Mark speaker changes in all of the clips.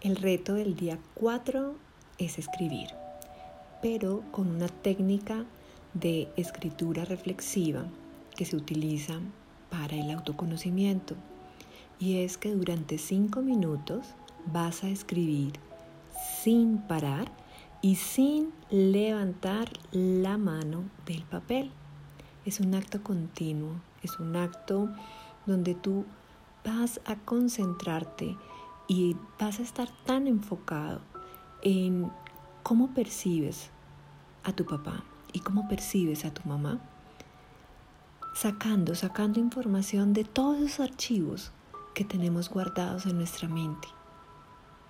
Speaker 1: El reto del día 4 es escribir, pero con una técnica de escritura reflexiva que se utiliza para el autoconocimiento. Y es que durante 5 minutos vas a escribir sin parar y sin levantar la mano del papel. Es un acto continuo, es un acto donde tú vas a concentrarte y vas a estar tan enfocado en cómo percibes a tu papá y cómo percibes a tu mamá, sacando, sacando información de todos los archivos que tenemos guardados en nuestra mente.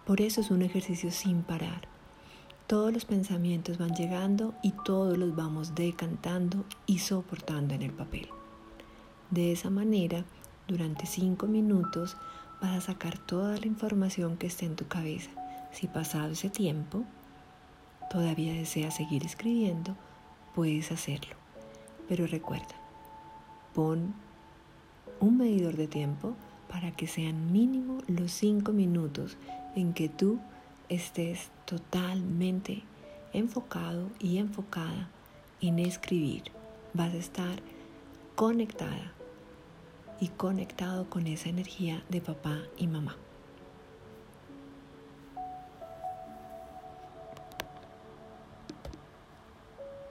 Speaker 1: Por eso es un ejercicio sin parar. Todos los pensamientos van llegando y todos los vamos decantando y soportando en el papel. De esa manera, durante cinco minutos vas a sacar toda la información que esté en tu cabeza. Si pasado ese tiempo todavía deseas seguir escribiendo, puedes hacerlo. Pero recuerda, pon un medidor de tiempo para que sean mínimo los cinco minutos en que tú estés totalmente enfocado y enfocada en escribir. Vas a estar conectada y conectado con esa energía de papá y mamá.